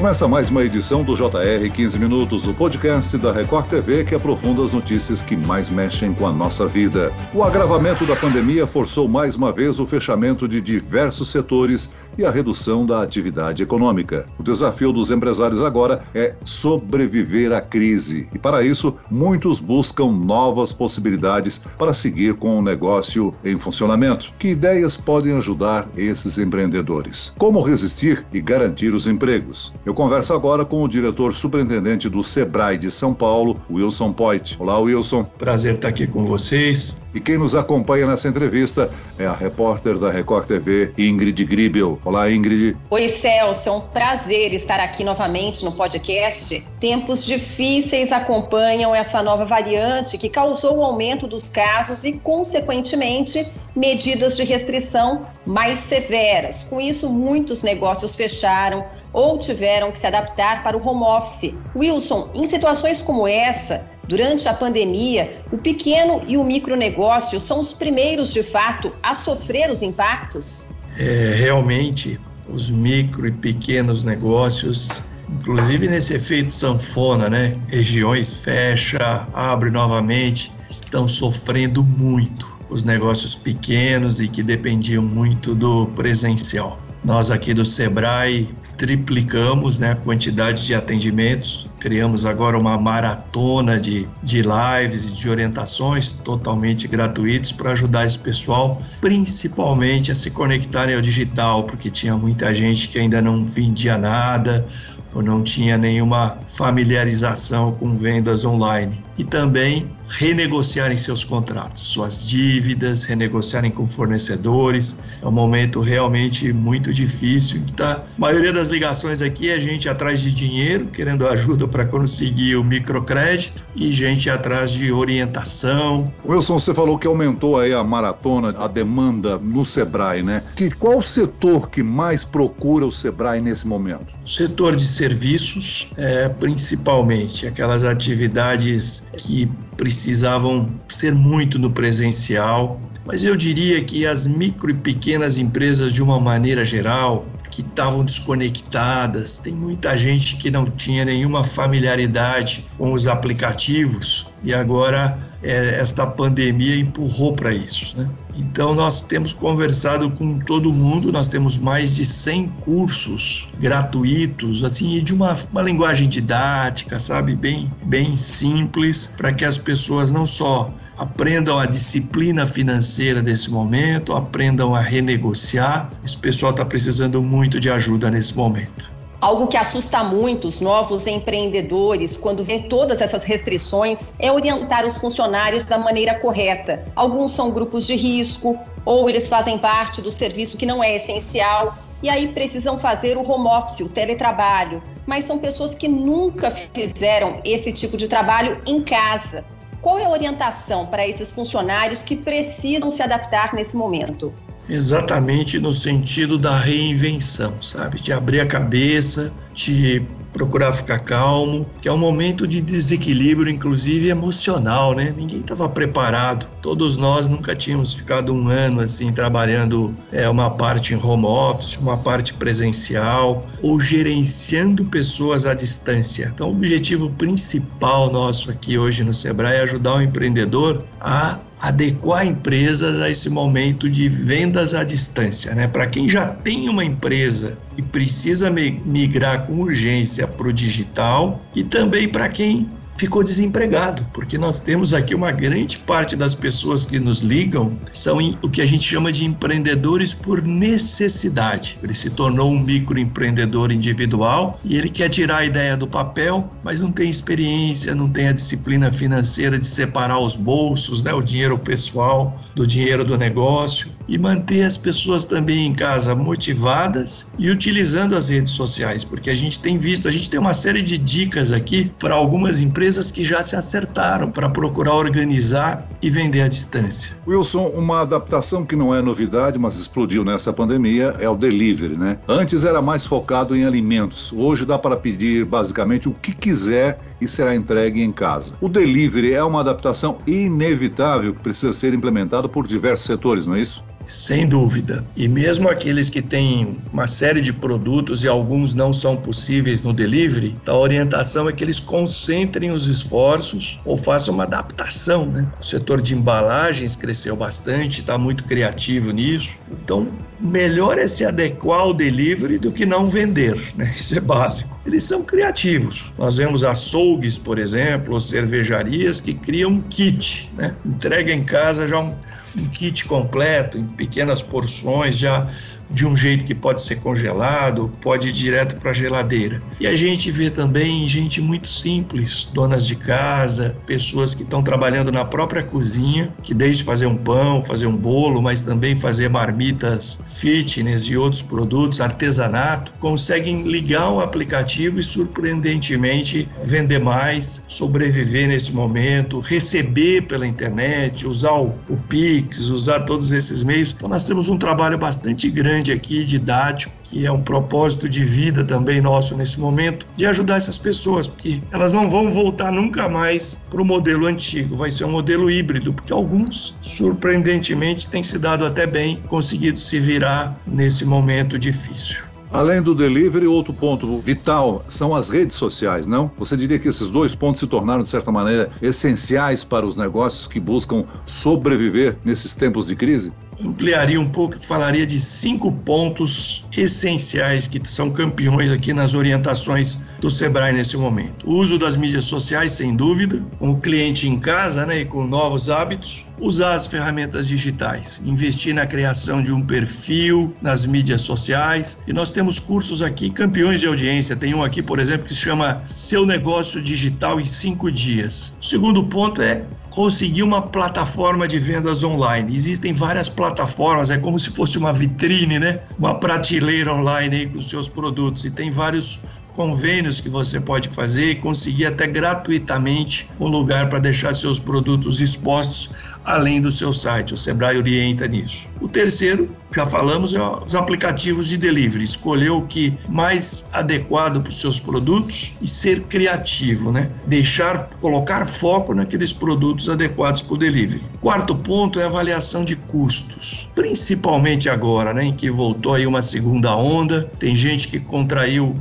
Começa mais uma edição do JR 15 Minutos, o podcast da Record TV que aprofunda as notícias que mais mexem com a nossa vida. O agravamento da pandemia forçou mais uma vez o fechamento de diversos setores e a redução da atividade econômica. O desafio dos empresários agora é sobreviver à crise e, para isso, muitos buscam novas possibilidades para seguir com o negócio em funcionamento. Que ideias podem ajudar esses empreendedores? Como resistir e garantir os empregos? Eu converso agora com o diretor superintendente do Sebrae de São Paulo, Wilson Poit. Olá, Wilson. Prazer estar aqui com vocês. E quem nos acompanha nessa entrevista é a repórter da Record TV, Ingrid Gribel. Olá, Ingrid. Oi, Celso. É um prazer estar aqui novamente no podcast. Tempos difíceis acompanham essa nova variante que causou o aumento dos casos e, consequentemente, medidas de restrição mais severas. Com isso, muitos negócios fecharam ou tiveram que se adaptar para o home office. Wilson, em situações como essa, durante a pandemia, o pequeno e o micronegócio são os primeiros, de fato, a sofrer os impactos? É, realmente, os micro e pequenos negócios, inclusive nesse efeito sanfona, né? Regiões fecha, abre novamente, estão sofrendo muito. Os negócios pequenos e que dependiam muito do presencial. Nós aqui do Sebrae triplicamos né, a quantidade de atendimentos, criamos agora uma maratona de, de lives e de orientações totalmente gratuitos para ajudar esse pessoal, principalmente a se conectarem ao digital, porque tinha muita gente que ainda não vendia nada ou não tinha nenhuma familiarização com vendas online. E também renegociarem seus contratos, suas dívidas, renegociarem com fornecedores. É um momento realmente muito difícil. Tá? A maioria das ligações aqui é gente atrás de dinheiro, querendo ajuda para conseguir o microcrédito e gente atrás de orientação. Wilson, você falou que aumentou aí a maratona, a demanda no Sebrae, né? Que qual o setor que mais procura o Sebrae nesse momento? O setor de serviços, é, principalmente aquelas atividades que precisavam ser muito no presencial, mas eu diria que as micro e pequenas empresas, de uma maneira geral, que estavam desconectadas, tem muita gente que não tinha nenhuma familiaridade com os aplicativos e agora esta pandemia empurrou para isso. Né? Então, nós temos conversado com todo mundo, nós temos mais de 100 cursos gratuitos, assim, de uma, uma linguagem didática, sabe, bem, bem simples, para que as pessoas não só aprendam a disciplina financeira desse momento, aprendam a renegociar. Esse pessoal está precisando muito de ajuda nesse momento. Algo que assusta muito os novos empreendedores quando vem todas essas restrições é orientar os funcionários da maneira correta. Alguns são grupos de risco, ou eles fazem parte do serviço que não é essencial, e aí precisam fazer o home office, o teletrabalho. Mas são pessoas que nunca fizeram esse tipo de trabalho em casa. Qual é a orientação para esses funcionários que precisam se adaptar nesse momento? Exatamente no sentido da reinvenção, sabe? De abrir a cabeça, de procurar ficar calmo, que é um momento de desequilíbrio, inclusive emocional, né? Ninguém estava preparado. Todos nós nunca tínhamos ficado um ano assim trabalhando é, uma parte em home office, uma parte presencial ou gerenciando pessoas à distância. Então, o objetivo principal nosso aqui hoje no Sebrae é ajudar o empreendedor a adequar empresas a esse momento de vendas à distância, né? Para quem já tem uma empresa e precisa migrar com urgência para o digital e também para quem ficou desempregado, porque nós temos aqui uma grande parte das pessoas que nos ligam são o que a gente chama de empreendedores por necessidade. Ele se tornou um microempreendedor individual e ele quer tirar a ideia do papel, mas não tem experiência, não tem a disciplina financeira de separar os bolsos, né, o dinheiro pessoal do dinheiro do negócio e manter as pessoas também em casa motivadas e utilizando as redes sociais, porque a gente tem visto, a gente tem uma série de dicas aqui para algumas empresas que já se acertaram para procurar organizar e vender à distância. Wilson, uma adaptação que não é novidade, mas explodiu nessa pandemia é o delivery, né? Antes era mais focado em alimentos. Hoje dá para pedir basicamente o que quiser e será entregue em casa. O delivery é uma adaptação inevitável que precisa ser implementada por diversos setores, não é isso? Sem dúvida. E mesmo aqueles que têm uma série de produtos e alguns não são possíveis no delivery, a orientação é que eles concentrem os esforços ou façam uma adaptação. Né? O setor de embalagens cresceu bastante, está muito criativo nisso. Então, melhor é se adequar ao delivery do que não vender. Né? Isso é básico. Eles são criativos. Nós vemos açougues, por exemplo, ou cervejarias que criam um kit, né? entrega em casa já um um kit completo, em pequenas porções, já de um jeito que pode ser congelado, pode ir direto para a geladeira. E a gente vê também gente muito simples, donas de casa, pessoas que estão trabalhando na própria cozinha, que desde fazer um pão, fazer um bolo, mas também fazer marmitas fitness e outros produtos, artesanato, conseguem ligar um aplicativo e surpreendentemente vender mais, sobreviver nesse momento, receber pela internet, usar o, o Pix, usar todos esses meios. Então nós temos um trabalho bastante grande grande aqui, didático, que é um propósito de vida também nosso nesse momento, de ajudar essas pessoas, porque elas não vão voltar nunca mais para o modelo antigo, vai ser um modelo híbrido, porque alguns, surpreendentemente, têm se dado até bem, conseguido se virar nesse momento difícil. Além do delivery, outro ponto vital são as redes sociais, não? Você diria que esses dois pontos se tornaram, de certa maneira, essenciais para os negócios que buscam sobreviver nesses tempos de crise? Ampliaria um pouco falaria de cinco pontos essenciais que são campeões aqui nas orientações do Sebrae nesse momento. O uso das mídias sociais, sem dúvida, com o cliente em casa né, e com novos hábitos. Usar as ferramentas digitais, investir na criação de um perfil nas mídias sociais. E nós temos cursos aqui, campeões de audiência. Tem um aqui, por exemplo, que se chama Seu Negócio Digital em Cinco Dias. O segundo ponto é conseguir uma plataforma de vendas online. Existem várias plataformas, é como se fosse uma vitrine, né? Uma prateleira online com seus produtos e tem vários convênios que você pode fazer e conseguir até gratuitamente um lugar para deixar seus produtos expostos além do seu site. O Sebrae orienta nisso. O terceiro, já falamos, é os aplicativos de delivery. Escolher o que mais adequado para os seus produtos e ser criativo, né? Deixar, colocar foco naqueles produtos adequados para o delivery. Quarto ponto é a avaliação de custos, principalmente agora, né, em que voltou aí uma segunda onda. Tem gente que contraiu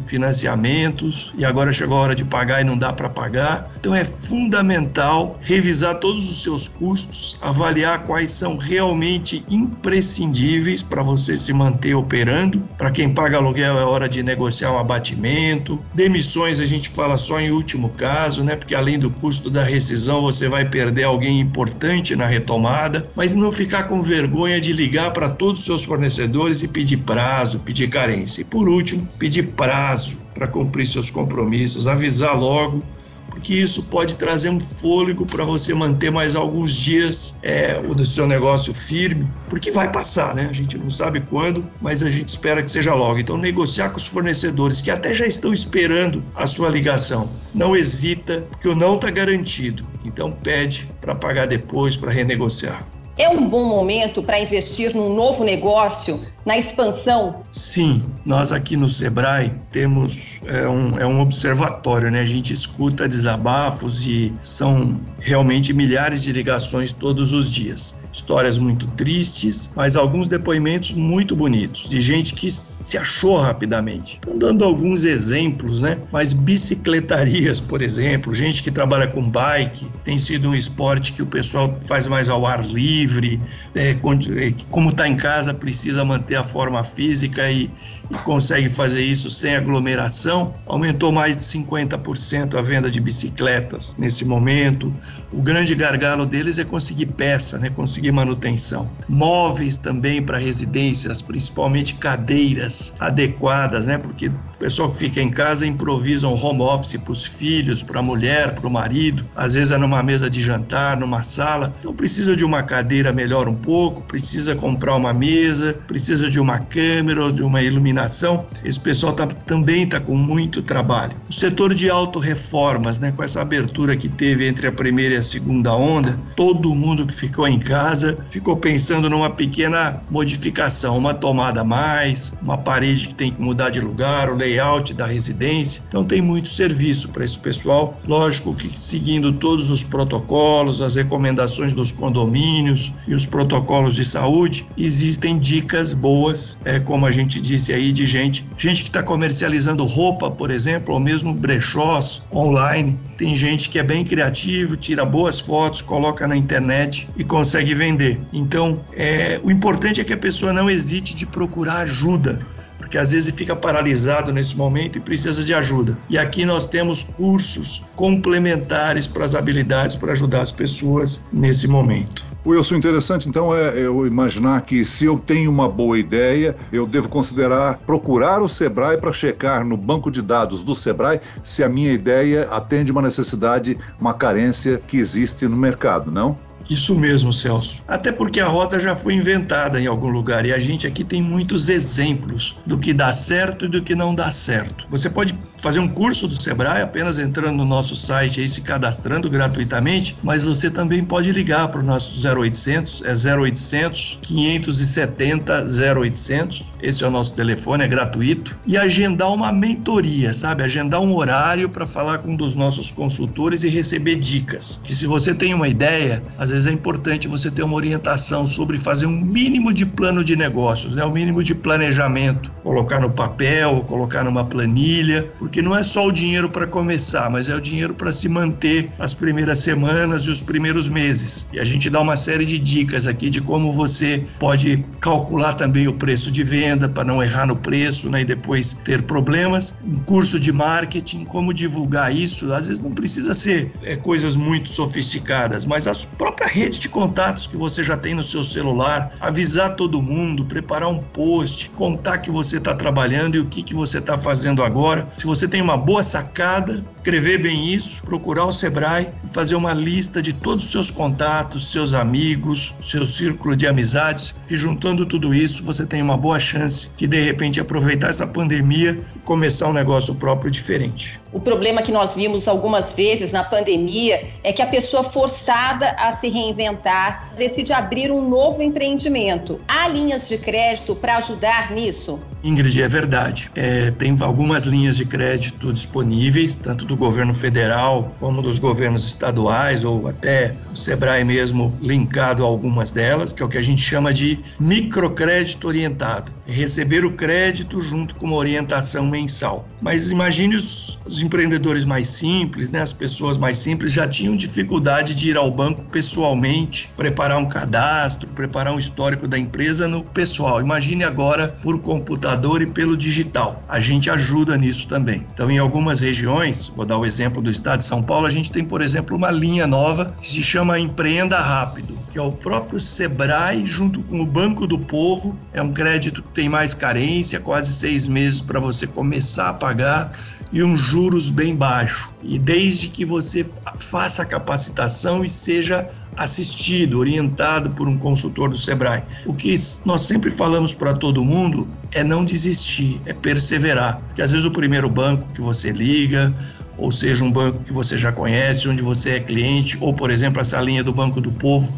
e agora chegou a hora de pagar e não dá para pagar. Então é fundamental revisar todos os seus custos avaliar quais são realmente imprescindíveis para você se manter operando. Para quem paga aluguel é hora de negociar um abatimento. Demissões a gente fala só em último caso, né? Porque além do custo da rescisão, você vai perder alguém importante na retomada, mas não ficar com vergonha de ligar para todos os seus fornecedores e pedir prazo, pedir carência. E por último, pedir prazo para cumprir seus compromissos, avisar logo porque isso pode trazer um fôlego para você manter mais alguns dias é, o seu negócio firme, porque vai passar, né? A gente não sabe quando, mas a gente espera que seja logo. Então, negociar com os fornecedores que até já estão esperando a sua ligação. Não hesita, porque o não está garantido. Então, pede para pagar depois, para renegociar. É um bom momento para investir num novo negócio, na expansão? Sim, nós aqui no Sebrae temos é um, é um observatório, né? A gente escuta desabafos e são realmente milhares de ligações todos os dias. Histórias muito tristes, mas alguns depoimentos muito bonitos, de gente que se achou rapidamente. Estão dando alguns exemplos, né? Mas bicicletarias, por exemplo, gente que trabalha com bike, tem sido um esporte que o pessoal faz mais ao ar livre é, é como está em casa, precisa manter a forma física e, e consegue fazer isso sem aglomeração. Aumentou mais de 50% a venda de bicicletas nesse momento. O grande gargalo deles é conseguir peça, né? Conseguir manutenção. Móveis também para residências, principalmente cadeiras adequadas, né? porque o pessoal que fica em casa improvisa um home office para os filhos, para a mulher, para o marido, às vezes é numa mesa de jantar, numa sala. Então precisa de uma cadeira melhor um pouco, precisa comprar uma mesa, precisa de uma câmera, de uma iluminação iluminação, esse pessoal tá, também está com muito trabalho. O setor de autorreformas, né, com essa abertura que teve entre a primeira e a segunda onda, todo mundo que ficou em casa casa, ficou pensando numa pequena modificação, uma tomada a mais, uma parede que tem que mudar de lugar, o layout da residência. Então tem muito serviço para esse pessoal. Lógico que seguindo todos os protocolos, as recomendações dos condomínios e os protocolos de saúde, existem dicas boas, é, como a gente disse aí, de gente, gente que está comercializando roupa, por exemplo, ou mesmo brechós online. Tem gente que é bem criativo, tira boas fotos, coloca na internet e consegue vender. Então, é, o importante é que a pessoa não hesite de procurar ajuda porque às vezes fica paralisado nesse momento e precisa de ajuda. E aqui nós temos cursos complementares para as habilidades para ajudar as pessoas nesse momento. Wilson, interessante então é eu imaginar que se eu tenho uma boa ideia, eu devo considerar procurar o Sebrae para checar no banco de dados do Sebrae se a minha ideia atende uma necessidade, uma carência que existe no mercado, não? Isso mesmo, Celso. Até porque a roda já foi inventada em algum lugar e a gente aqui tem muitos exemplos do que dá certo e do que não dá certo. Você pode fazer um curso do Sebrae apenas entrando no nosso site e se cadastrando gratuitamente, mas você também pode ligar para o nosso 0800, é 0800 570 0800. Esse é o nosso telefone, é gratuito e agendar uma mentoria, sabe? Agendar um horário para falar com um dos nossos consultores e receber dicas. Que se você tem uma ideia, às vezes vezes é importante você ter uma orientação sobre fazer um mínimo de plano de negócios, né? o mínimo de planejamento, colocar no papel, colocar numa planilha, porque não é só o dinheiro para começar, mas é o dinheiro para se manter as primeiras semanas e os primeiros meses. E a gente dá uma série de dicas aqui de como você pode calcular também o preço de venda para não errar no preço né? e depois ter problemas. Um curso de marketing, como divulgar isso, às vezes não precisa ser é, coisas muito sofisticadas, mas as próprias rede de contatos que você já tem no seu celular, avisar todo mundo, preparar um post, contar que você está trabalhando e o que, que você está fazendo agora. Se você tem uma boa sacada, escrever bem isso, procurar o Sebrae e fazer uma lista de todos os seus contatos, seus amigos, seu círculo de amizades, e juntando tudo isso, você tem uma boa chance de de repente aproveitar essa pandemia e começar um negócio próprio diferente. O problema que nós vimos algumas vezes na pandemia é que a pessoa forçada a se reinventar decide abrir um novo empreendimento. Há linhas de crédito para ajudar nisso? Ingrid, é verdade. É, tem algumas linhas de crédito disponíveis, tanto do governo federal como dos governos estaduais, ou até o Sebrae mesmo linkado a algumas delas, que é o que a gente chama de microcrédito orientado. É receber o crédito junto com uma orientação mensal. Mas imagine os, os empreendedores mais simples, né, as pessoas mais simples já tinham dificuldade de ir ao banco pessoalmente, preparar um cadastro, preparar um histórico da empresa no pessoal. Imagine agora por computador e pelo digital. A gente ajuda nisso também. Então, em algumas regiões, vou dar o exemplo do estado de São Paulo, a gente tem, por exemplo, uma linha nova que se chama Empreenda Rápido, que é o próprio Sebrae junto com o Banco do Povo. É um crédito que tem mais carência, quase seis meses para você começar a pagar e um juros bem baixo. E desde que você faça a capacitação e seja assistido, orientado por um consultor do Sebrae. O que nós sempre falamos para todo mundo é não desistir, é perseverar. Porque às vezes o primeiro banco que você liga, ou seja, um banco que você já conhece, onde você é cliente, ou por exemplo, essa linha do Banco do Povo,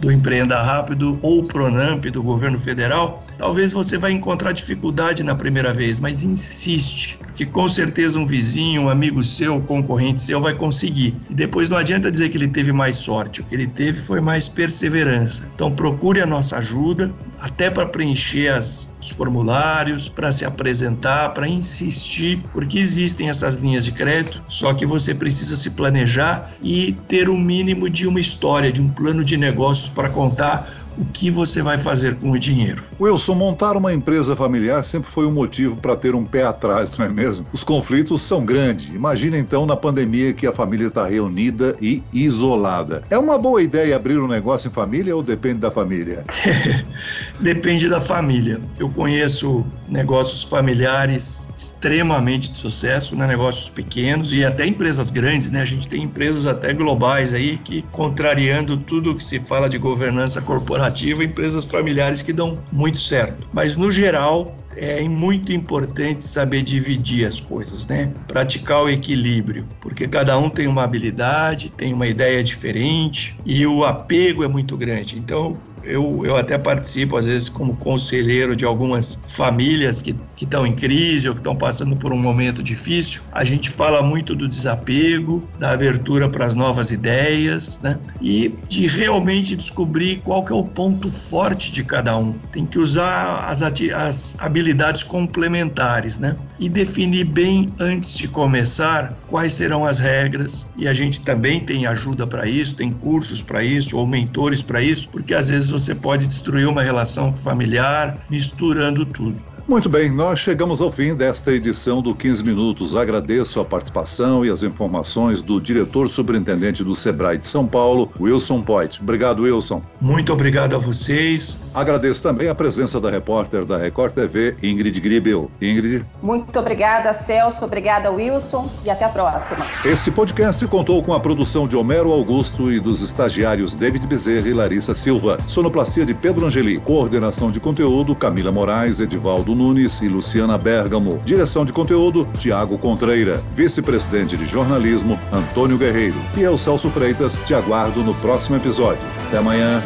do Empreenda Rápido ou Pronamp do governo federal, talvez você vai encontrar dificuldade na primeira vez, mas insiste, que com certeza um vizinho, um amigo seu, concorrente seu vai conseguir. E depois não adianta dizer que ele teve mais sorte, o que ele teve foi mais perseverança. Então procure a nossa ajuda, até para preencher as, os formulários, para se apresentar, para insistir, porque existem essas linhas de crédito, só que você precisa se planejar e ter o um mínimo de uma história, de um plano de negócios para contar o que você vai fazer com o dinheiro. Wilson, montar uma empresa familiar sempre foi um motivo para ter um pé atrás, não é mesmo? Os conflitos são grandes. Imagina então na pandemia que a família está reunida e isolada. É uma boa ideia abrir um negócio em família ou depende da família? depende da família. Eu conheço negócios familiares extremamente de sucesso, né? negócios pequenos e até empresas grandes, né? A gente tem empresas até globais aí que, contrariando tudo que se fala de governança corporativa, empresas familiares que dão muito certo. Mas no geral, é muito importante saber dividir as coisas, né? Praticar o equilíbrio, porque cada um tem uma habilidade, tem uma ideia diferente e o apego é muito grande. Então, eu, eu até participo, às vezes, como conselheiro de algumas famílias que estão em crise ou que estão passando por um momento difícil. A gente fala muito do desapego, da abertura para as novas ideias, né? E de realmente descobrir qual que é o ponto forte de cada um. Tem que usar as, as habilidades complementares, né? E definir bem antes de começar quais serão as regras. E a gente também tem ajuda para isso, tem cursos para isso, ou mentores para isso, porque às vezes você pode destruir uma relação familiar misturando tudo. Muito bem, nós chegamos ao fim desta edição do 15 Minutos. Agradeço a participação e as informações do diretor superintendente do Sebrae de São Paulo, Wilson Poit. Obrigado, Wilson. Muito obrigado a vocês. Agradeço também a presença da repórter da Record TV, Ingrid Gribel. Ingrid. Muito obrigada, Celso. Obrigada, Wilson. E até a próxima. Esse podcast contou com a produção de Homero Augusto e dos estagiários David Bezerra e Larissa Silva. Sonoplastia de Pedro Angeli. Coordenação de conteúdo, Camila Moraes, Edivaldo Nunes e Luciana Bergamo. Direção de conteúdo, Tiago Contreira. Vice-presidente de jornalismo, Antônio Guerreiro. E eu, Celso Freitas, te aguardo no próximo episódio. Até amanhã.